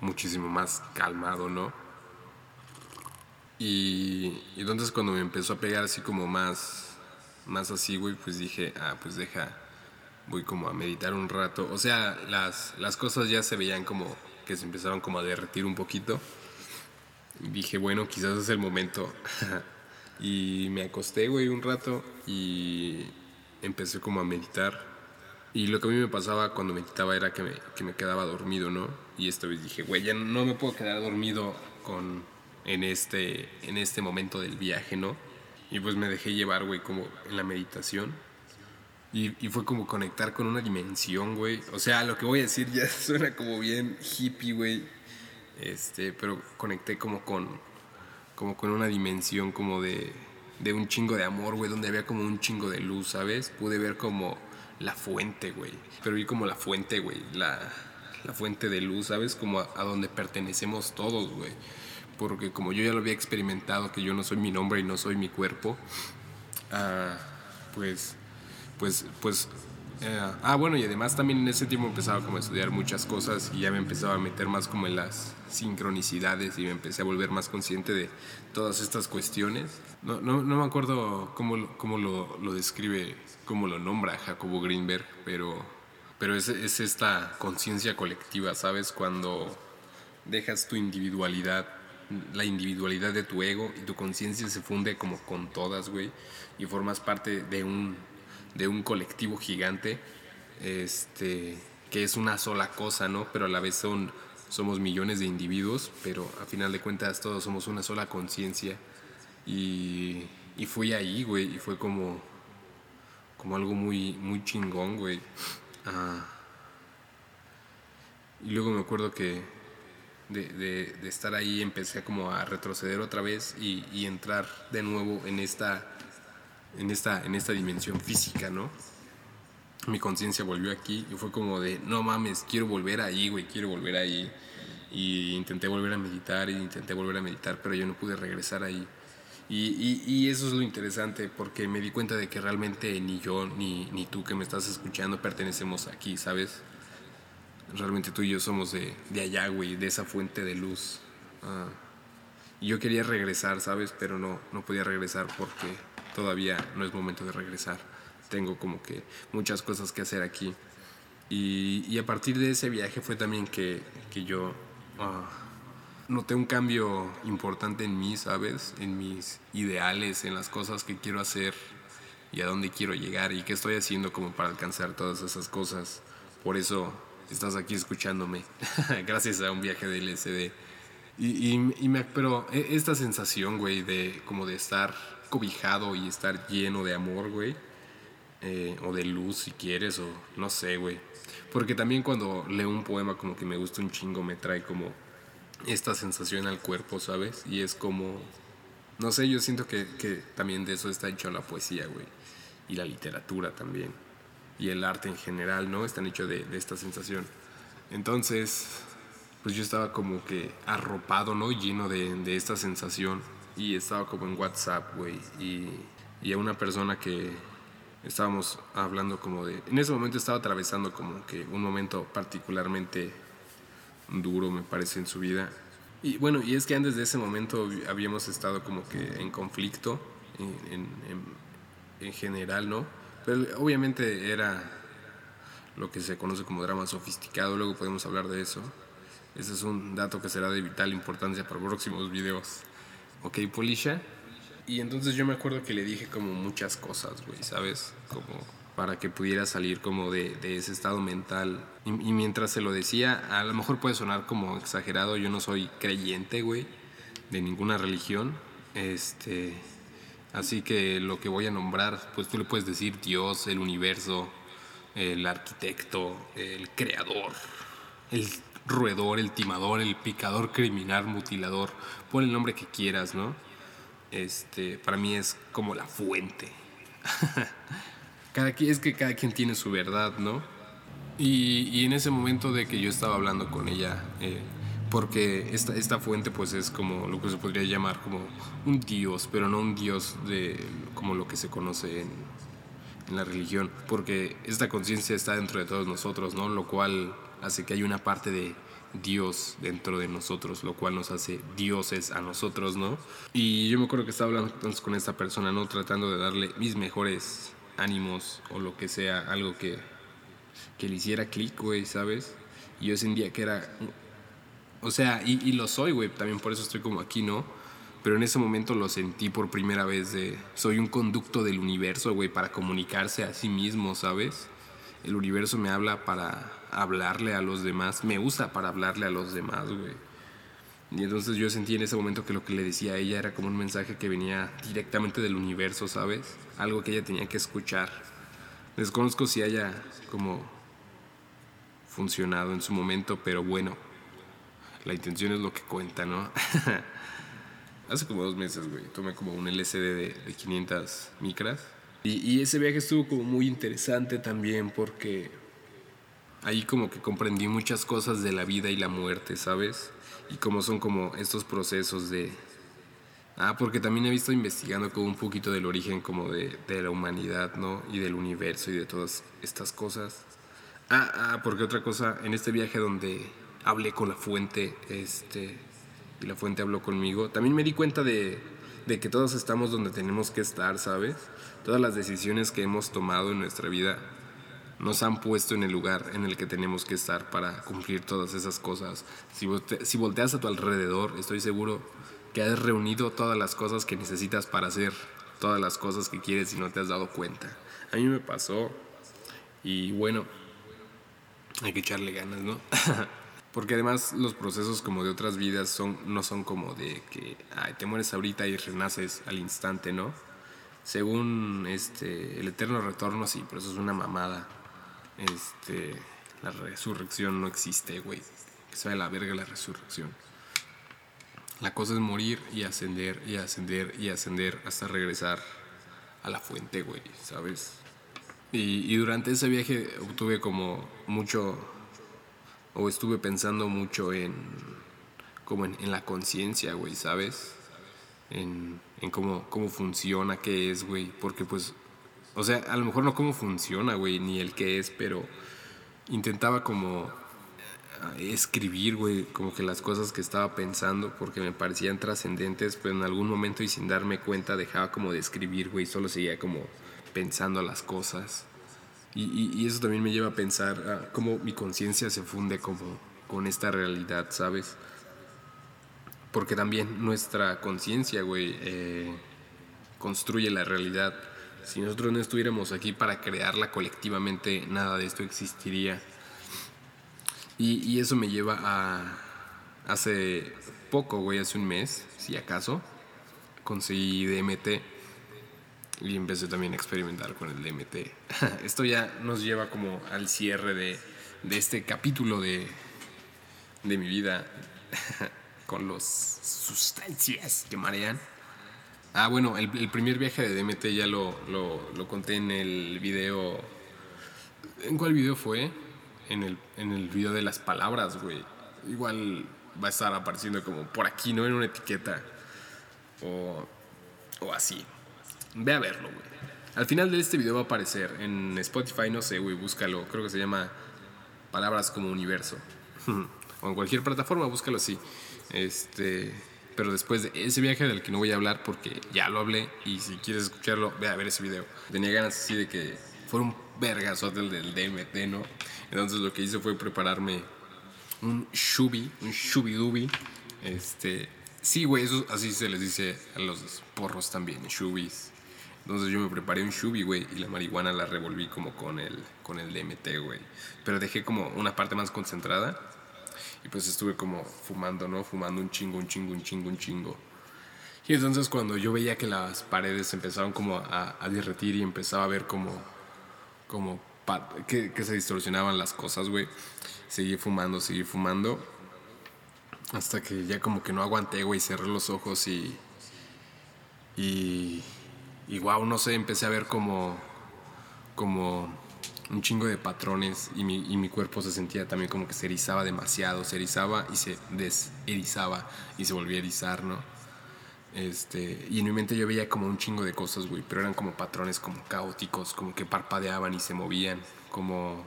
S1: muchísimo más calmado, ¿no? Y, y entonces cuando me empezó a pegar así como más, más así, güey, pues dije, ah, pues deja, voy como a meditar un rato. O sea, las, las cosas ya se veían como que se empezaron como a derretir un poquito. Y dije, bueno, quizás es el momento. [laughs] y me acosté, güey, un rato y empecé como a meditar. Y lo que a mí me pasaba cuando meditaba era que me, que me quedaba dormido, ¿no? Y esta vez dije, güey, ya no me puedo quedar dormido con, en, este, en este momento del viaje, ¿no? Y pues me dejé llevar, güey, como en la meditación. Y, y fue como conectar con una dimensión, güey. O sea, lo que voy a decir ya [laughs] suena como bien hippie, güey. Este, pero conecté como con, como con una dimensión como de, de un chingo de amor, güey, donde había como un chingo de luz, ¿sabes? Pude ver como la fuente, güey. Pero vi como la fuente, güey, la, la fuente de luz, ¿sabes? Como a, a donde pertenecemos todos, güey. Porque como yo ya lo había experimentado, que yo no soy mi nombre y no soy mi cuerpo, ah, pues, pues, pues, eh, ah, bueno, y además también en ese tiempo empezaba como a estudiar muchas cosas y ya me empezaba a meter más como en las sincronicidades y me empecé a volver más consciente de todas estas cuestiones. No, no, no me acuerdo cómo, cómo lo, lo describe, cómo lo nombra Jacobo Greenberg, pero, pero es, es esta conciencia colectiva, ¿sabes? Cuando dejas tu individualidad, la individualidad de tu ego y tu conciencia se funde como con todas, güey, y formas parte de un, de un colectivo gigante, este, que es una sola cosa, ¿no? Pero a la vez son, somos millones de individuos, pero a final de cuentas todos somos una sola conciencia. Y, y fui ahí, güey, y fue como, como algo muy, muy chingón, güey. Ah, y luego me acuerdo que de, estar ahí empecé como a retroceder otra vez y, entrar de nuevo en esta, en, esta, en esta dimensión física, ¿no? Mi conciencia volvió aquí y fue como de, no mames, quiero volver ahí, güey, quiero volver ahí. Y intenté volver a meditar y intenté volver a meditar, pero yo no pude regresar ahí. Y, y- y eso es lo interesante, porque me di cuenta de que realmente ni yo ni, ni tú que me estás escuchando pertenecemos aquí, ¿sabes? Realmente tú y yo somos de, de allá, güey, de esa fuente de luz. Ah, yo quería regresar, ¿sabes? Pero no, no podía regresar porque todavía no es momento de regresar. Tengo como que muchas cosas que hacer aquí. Y, y a partir de ese viaje fue también que, que yo ah, noté un cambio importante en mí, ¿sabes? En mis ideales, en las cosas que quiero hacer y a dónde quiero llegar y qué estoy haciendo como para alcanzar todas esas cosas. Por eso estás aquí escuchándome, [laughs] gracias a un viaje de LSD. Y, y, y me, pero e- esta sensación, güey, de como de estar cobijado y estar lleno de amor, güey, eh, o de luz si quieres, o no sé, güey. Porque también cuando leo un poema como que me gusta un chingo, me trae como esta sensación al cuerpo, ¿sabes? Y es como, no sé, yo siento que, que también de eso está hecho la poesía, güey. Y la literatura también. Y el arte en general, ¿no? Están hechos de, esta sensación. Entonces, pues yo estaba como que arropado, ¿no? Lleno de, de esta sensación. Y estaba como en WhatsApp, güey. Y, y a una persona que estábamos hablando como de... En ese momento estaba atravesando como que un momento particularmente duro, me parece, en su vida. Y bueno, y es que antes de ese momento habíamos estado como que en conflicto en, en- en general, ¿no? Pero obviamente era lo que se conoce como drama sofisticado, luego podemos hablar de eso. Ese es un dato que será de vital importancia para próximos videos. ¿Ok, Polisha? Y entonces yo me acuerdo que le dije como muchas cosas, güey, ¿sabes? Como para que pudiera salir como de, ese estado mental. Y, y mientras se lo decía, a lo mejor puede sonar como exagerado, yo no soy creyente, güey, de ninguna religión. Este, así que lo que voy a nombrar, pues tú le puedes decir Dios, el universo, el arquitecto, el creador, el roedor, el timador, el picador criminal, mutilador, pon el nombre que quieras, ¿no? Este, para mí es como la fuente. [laughs] cada es que cada quien tiene su verdad, ¿no? Y, y en ese momento de que yo estaba hablando con ella, eh, porque esta, esta fuente pues es como lo que se podría llamar como un dios, pero no un dios de como lo que se conoce en, en la religión, porque esta conciencia está dentro de todos nosotros, ¿no? Lo cual hace que hay una parte de Dios dentro de nosotros, lo cual nos hace dioses a nosotros, ¿no? Y yo me acuerdo que estaba hablando entonces con esta persona, ¿no? Tratando de darle mis mejores ánimos o lo que sea, algo que, que le hiciera clic, güey, ¿sabes? Y yo sentía que era o sea, y, lo soy, güey, también por eso estoy como aquí, ¿no? Pero en ese momento lo sentí por primera vez de... Soy un conducto del universo, güey, para comunicarse a sí mismo, ¿sabes? El universo me habla para hablarle a los demás, me usa para hablarle a los demás, güey. Y entonces yo sentí en ese momento que lo que le decía a ella era como un mensaje que venía directamente del universo, ¿sabes? Algo que ella tenía que escuchar. Desconozco si haya como funcionado en su momento, pero bueno, la intención es lo que cuenta, ¿no? [laughs] Hace como dos meses, güey, tomé como un LCD de, de 500 micras. Y, y ese viaje estuvo como muy interesante también porque ahí como que comprendí muchas cosas de la vida y la muerte, ¿sabes? Y cómo son como estos procesos de... Ah, porque también he visto investigando como un poquito del origen como de, de la humanidad, ¿no? Y del universo y de todas estas cosas. Ah, ah, porque otra cosa, en este viaje donde hablé con la fuente, este, y la fuente habló conmigo, también me di cuenta de, de que todos estamos donde tenemos que estar, ¿sabes? Todas las decisiones que hemos tomado en nuestra vida nos han puesto en el lugar en el que tenemos que estar para cumplir todas esas cosas. Si, volte si volteas a tu alrededor, estoy seguro que has reunido todas las cosas que necesitas para hacer todas las cosas que quieres y no te has dado cuenta. A mí me pasó y bueno, hay que echarle ganas, ¿no? [laughs] Porque además los procesos como de otras vidas son, no son como de que ay, te mueres ahorita y renaces al instante, ¿no? Según este, el eterno retorno, sí, pero eso es una mamada. Este, la resurrección no existe, güey. Que se la verga la resurrección. La cosa es morir y ascender y ascender y ascender hasta regresar a la fuente, güey, ¿sabes? Y, y durante ese viaje obtuve como mucho o estuve pensando mucho en como en, la conciencia, güey, ¿sabes? En, en cómo, cómo funciona, qué es, güey, porque pues, o sea, a lo mejor no cómo funciona, güey, ni el qué es, pero intentaba como eh, escribir, güey, como que las cosas que estaba pensando, porque me parecían trascendentes, pero en algún momento y sin darme cuenta dejaba como de escribir, güey, solo seguía como pensando las cosas. Y, eso también me lleva a pensar ah, cómo mi conciencia se funde como con esta realidad, ¿sabes? Porque también nuestra conciencia, güey, eh, construye la realidad. Si nosotros no estuviéramos aquí para crearla colectivamente, nada de esto existiría. Y, y eso me lleva a... Hace poco, güey, hace un mes, si acaso, conseguí DMT y empecé también a experimentar con el DMT. [laughs] Esto ya nos lleva como al cierre de, de este capítulo de, de mi vida [laughs] con las sustancias que marean. Ah, bueno, el, primer viaje de DMT ya lo, lo, lo, conté en el video. ¿En cuál video fue? En el, en el video de las palabras, güey. Igual va a estar apareciendo como por aquí, ¿no? En una etiqueta. O, o así. Ve a verlo, güey. Al final de este video va a aparecer en Spotify, no sé, güey, búscalo. Creo que se llama Palabras como Universo. [laughs] o en cualquier plataforma, búscalo así. Este, pero después de ese viaje del que no voy a hablar porque ya lo hablé y si quieres escucharlo, ve a ver ese video. Tenía ganas así de que fuera un vergazote del DMT, ¿no? Entonces lo que hice fue prepararme un shubi, un shubi-dubi. Este, sí, güey, eso así se les dice a los porros también, shubis. Entonces yo me preparé un shubi, güey, y la marihuana la revolví como con el, con el DMT, güey. Pero dejé como una parte más concentrada. Y pues estuve como fumando, ¿no? Fumando un chingo, un chingo, un chingo, un chingo. Y entonces cuando yo veía que las paredes empezaron como a, a derretir y empezaba a ver como, como que, que se distorsionaban las cosas, güey. Seguí fumando, seguí fumando. Hasta que ya como que no aguanté, güey. Cerré los ojos y... Y y wow, no sé, empecé a ver como, como un chingo de patrones y mi, y mi cuerpo se sentía también como que se erizaba demasiado, se erizaba y se deserizaba y se volvía a erizar, ¿no? Este, y en mi mente yo veía como un chingo de cosas, güey, pero eran como patrones como caóticos, como que parpadeaban y se movían, como,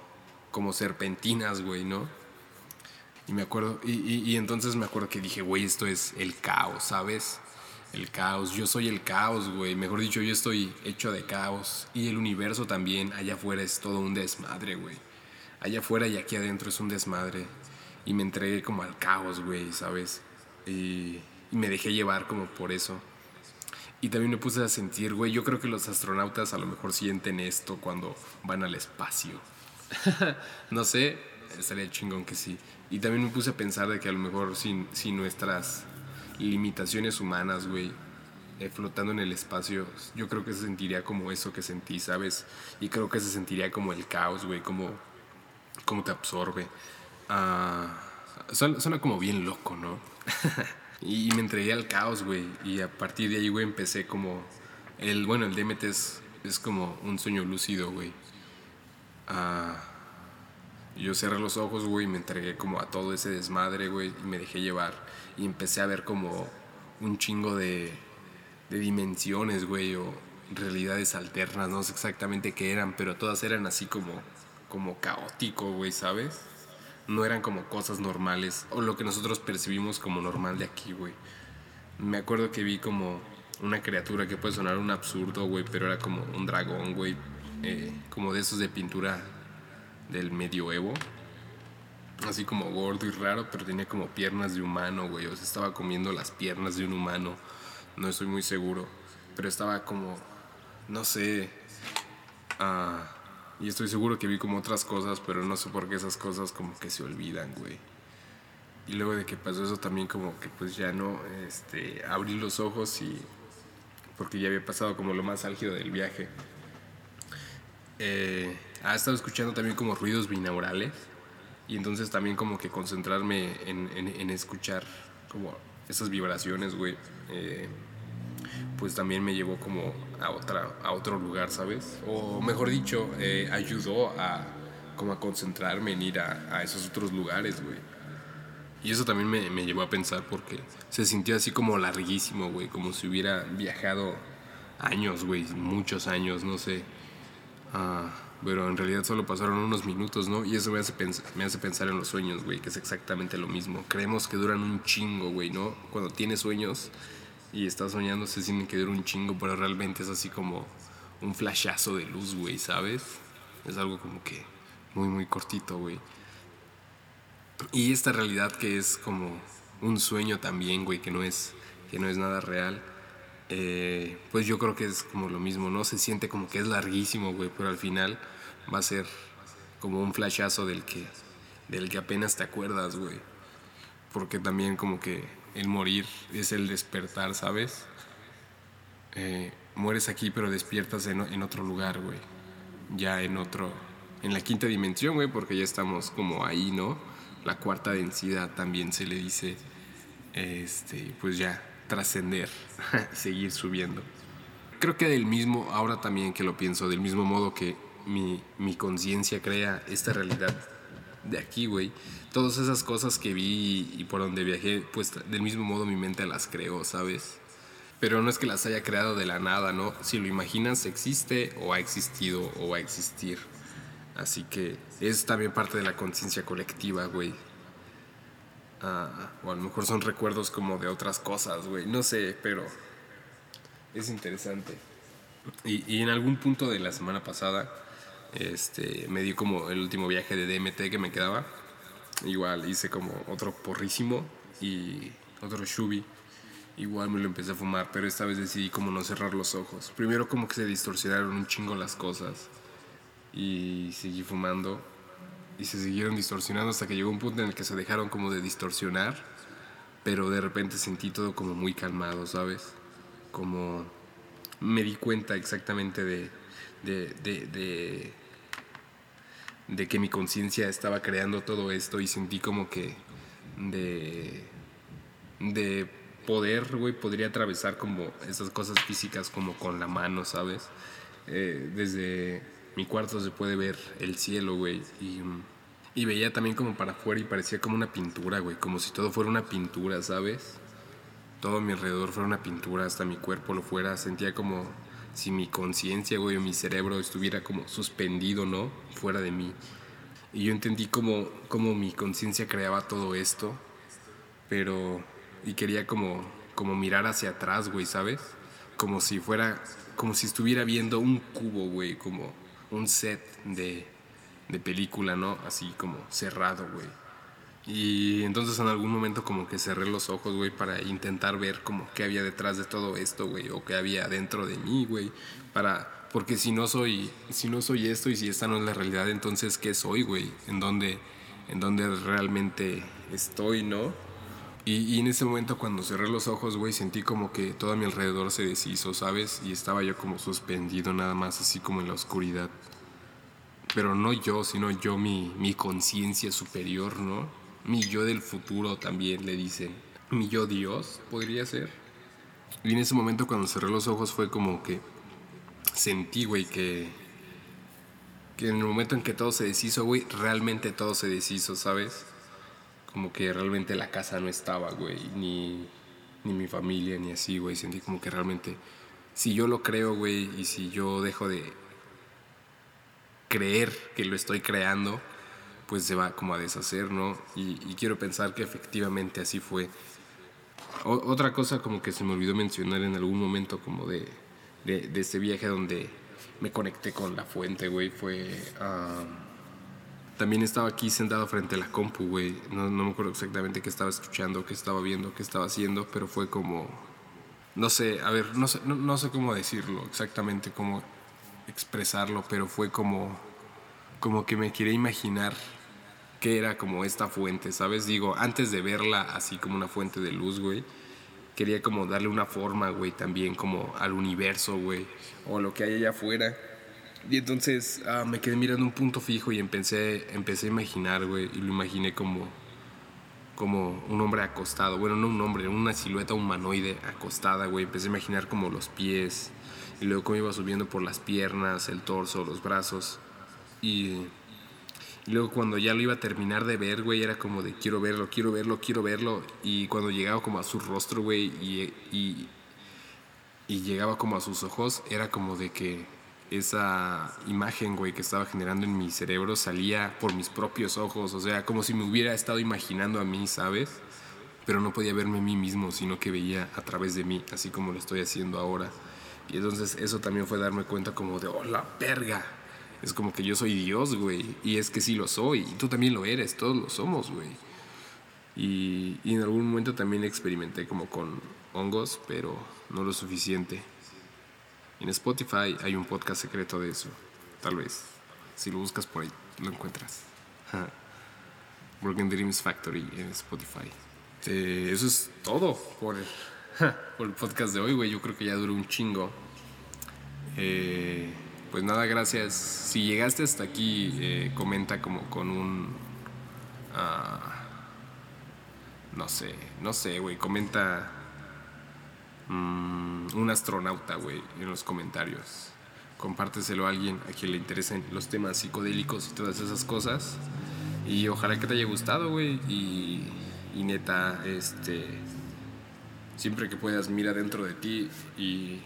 S1: como serpentinas, güey, ¿no? Y me acuerdo, y, y, y entonces me acuerdo que dije, güey, esto es el caos, ¿sabes? El caos, yo soy el caos, güey. Mejor dicho, yo estoy hecho de caos. Y el universo también, allá afuera es todo un desmadre, güey. Allá afuera y aquí adentro es un desmadre. Y me entregué como al caos, güey, ¿sabes? Y, y me dejé llevar como por eso. Y también me puse a sentir, güey, yo creo que los astronautas a lo mejor sienten esto cuando van al espacio. [laughs] no sé, estaría chingón que sí. Y también me puse a pensar de que a lo mejor sin, sin nuestras limitaciones humanas, güey, eh, flotando en el espacio, yo creo que se sentiría como eso que sentí, ¿sabes? Y creo que se sentiría como el caos, güey, como, como te absorbe. Ah, suena, suena como bien loco, ¿no? [laughs] y me entregué al caos, güey, y a partir de ahí, güey, empecé como... El, bueno, el DMT es, es como un sueño lúcido, güey. Ah, yo cerré los ojos, güey, y me entregué como a todo ese desmadre, güey, y me dejé llevar. Y empecé a ver como un chingo de, dimensiones, güey, o realidades alternas, no sé exactamente qué eran, pero todas eran así como, como caótico, güey, ¿sabes? No eran como cosas normales, o lo que nosotros percibimos como normal de aquí, güey. Me acuerdo que vi como una criatura que puede sonar un absurdo, güey, pero era como un dragón, güey, eh, como de esos de pintura del medioevo. Así como gordo y raro, pero tenía como piernas de humano, güey. O sea, estaba comiendo las piernas de un humano. No estoy muy seguro. Pero estaba como, no sé. ah, y estoy seguro que vi como otras cosas, pero no sé por qué esas cosas como que se olvidan, güey. Y luego de que pasó eso también como que pues ya no, este, abrí los ojos y... Porque ya había pasado como lo más álgido del viaje. Eh, ha estado escuchando también como ruidos binaurales y entonces también como que concentrarme en, en, escuchar como esas vibraciones, güey, eh, pues también me llevó como a, otra, a otro lugar, ¿sabes? O mejor dicho, eh, ayudó a como a concentrarme en ir a, a esos otros lugares, güey. Y eso también me, me llevó a pensar porque se sintió así como larguísimo, güey, como si hubiera viajado años, güey, muchos años, no sé. Ah, pero en realidad solo pasaron unos minutos, ¿no? Y eso me hace, me hace pensar en los sueños, güey, que es exactamente lo mismo. Creemos que duran un chingo, güey, ¿no? Cuando tienes sueños y estás soñando se sienten que duran un chingo, pero realmente es así como un flashazo de luz, güey, ¿sabes? Es algo como que muy, muy cortito, güey. Y esta realidad que es como un sueño también, güey, que no es, que no es nada real, eh, pues yo creo que es como lo mismo, ¿no? Se siente como que es larguísimo, güey, pero al final va a ser como un flashazo del que, del que apenas te acuerdas, güey. Porque también como que el morir es el despertar, ¿sabes? Eh, mueres aquí pero despiertas en, en otro lugar, güey. Ya en otro, en la quinta dimensión, güey, porque ya estamos como ahí, ¿no? La cuarta densidad también se le dice, este, pues ya, trascender, [laughs] seguir subiendo. Creo que del mismo, ahora también que lo pienso, del mismo modo que mi, mi conciencia crea esta realidad de aquí, güey. Todas esas cosas que vi y, y por donde viajé, pues del mismo modo mi mente las creó, ¿sabes? Pero no es que las haya creado de la nada, ¿no? Si lo imaginas, existe o ha existido o va a existir. Así que es también parte de la conciencia colectiva, güey. Ah, o a lo mejor son recuerdos como de otras cosas, güey. No sé, pero es interesante. Y, y en algún punto de la semana pasada, este, me di como el último viaje de DMT que me quedaba. Igual hice como otro porrísimo y otro shubi. Igual me lo empecé a fumar, pero esta vez decidí como no cerrar los ojos. Primero como que se distorsionaron un chingo las cosas. Y seguí fumando. Y se siguieron distorsionando hasta que llegó un punto en el que se dejaron como de distorsionar. Pero de repente sentí todo como muy calmado, ¿sabes? Como me di cuenta exactamente de, de, de, de, de que mi conciencia estaba creando todo esto y sentí como que de, de poder, güey, podría atravesar como esas cosas físicas como con la mano, ¿sabes? Eh, desde mi cuarto se puede ver el cielo, güey. Y, veía también como para afuera y parecía como una pintura, güey. Como si todo fuera una pintura, ¿sabes? Todo mi alrededor fuera una pintura, hasta mi cuerpo lo fuera. Sentía como si mi conciencia, güey, o mi cerebro estuviera como suspendido, ¿no? Fuera de mí. Y yo entendí cómo, cómo mi conciencia creaba todo esto, pero... Y quería como, como mirar hacia atrás, güey, ¿sabes? Como si fuera, como si estuviera viendo un cubo, güey, como un set de, de película, ¿no? Así como cerrado, güey. Y entonces en algún momento como que cerré los ojos, güey, para intentar ver como qué había detrás de todo esto, güey, o qué había dentro de mí, güey, para porque si no soy si no soy esto y si esta no es la realidad, entonces qué soy, güey? ¿En dónde en dónde realmente estoy, no? Y, en ese momento cuando cerré los ojos, güey, sentí como que todo a mi alrededor se deshizo, ¿sabes? Y estaba yo como suspendido nada más, así como en la oscuridad. Pero no yo, sino yo, mi, mi conciencia superior, ¿no? Mi yo del futuro también le dicen. Mi yo Dios, podría ser. Y en ese momento cuando cerré los ojos fue como que sentí, güey, que, que en el momento en que todo se deshizo, güey, realmente todo se deshizo, ¿sabes? Como que realmente la casa no estaba, güey, ni, ni mi familia, ni así, güey. Sentí como que realmente, si yo lo creo, güey, y si yo dejo de creer que lo estoy creando, pues se va como a deshacer, ¿no? Y, quiero pensar que efectivamente así fue. O, otra cosa como que se me olvidó mencionar en algún momento como de, de, de este viaje donde me conecté con la fuente, güey, fue... ah, también estaba aquí sentado frente a la compu, güey. No, no me acuerdo exactamente qué estaba escuchando, qué estaba viendo, qué estaba haciendo, pero fue como... No sé, a ver, no sé, no, no sé cómo decirlo exactamente, cómo expresarlo, pero fue como... Como que me quería imaginar que era como esta fuente, ¿sabes? Digo, antes de verla así como una fuente de luz, güey, quería como darle una forma, güey, también como al universo, güey, o lo que hay allá afuera. Y entonces ah, me quedé mirando un punto fijo y empecé, empecé a imaginar, güey, y lo imaginé como, como un hombre acostado, bueno, no un hombre, una silueta humanoide acostada, güey. Empecé a imaginar como los pies, y luego cómo iba subiendo por las piernas, el torso, los brazos. Y, y luego cuando ya lo iba a terminar de ver, güey, era como de quiero verlo, quiero verlo, quiero verlo. Y cuando llegaba como a su rostro, güey, y, y, y llegaba como a sus ojos, era como de que esa imagen, güey, que estaba generando en mi cerebro salía por mis propios ojos. O sea, como si me hubiera estado imaginando a mí, ¿sabes? Pero no podía verme a mí mismo, sino que veía a través de mí, así como lo estoy haciendo ahora. Y entonces eso también fue darme cuenta como de, oh, la verga. Es como que yo soy Dios, güey. Y es que sí lo soy. Y tú también lo eres. Todos lo somos, güey. Y, y en algún momento también experimenté como con hongos, pero no lo suficiente. En Spotify hay un podcast secreto de eso. Tal vez. Si lo buscas por ahí, lo encuentras. Broken Dreams Factory en Spotify. Eh, eso es todo por el, por el podcast de hoy, güey. Yo creo que ya duró un chingo. Eh, pues nada, gracias. Si llegaste hasta aquí, eh, comenta como con un... ah, no sé, no sé, güey. Comenta mm, un astronauta, güey, en los comentarios. Compárteselo a alguien a quien le interesen los temas psicodélicos y todas esas cosas. Y ojalá que te haya gustado, güey. Y, y neta, este. Siempre que puedas, mira dentro de ti y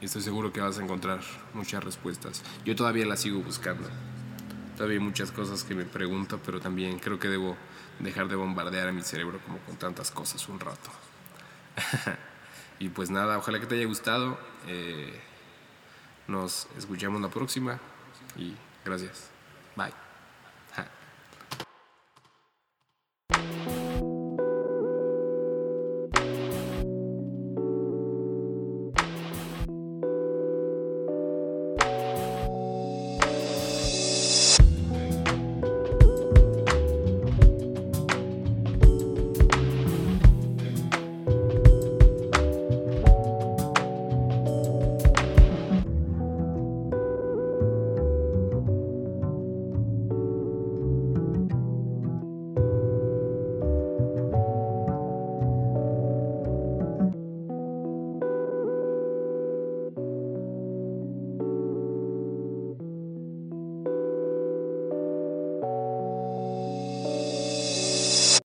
S1: estoy seguro que vas a encontrar muchas respuestas. Yo todavía las sigo buscando. Todavía hay muchas cosas que me pregunto, pero también creo que debo dejar de bombardear a mi cerebro como con tantas cosas un rato. [laughs] y pues nada, ojalá que te haya gustado. Eh, nos escuchamos la próxima y gracias. Bye.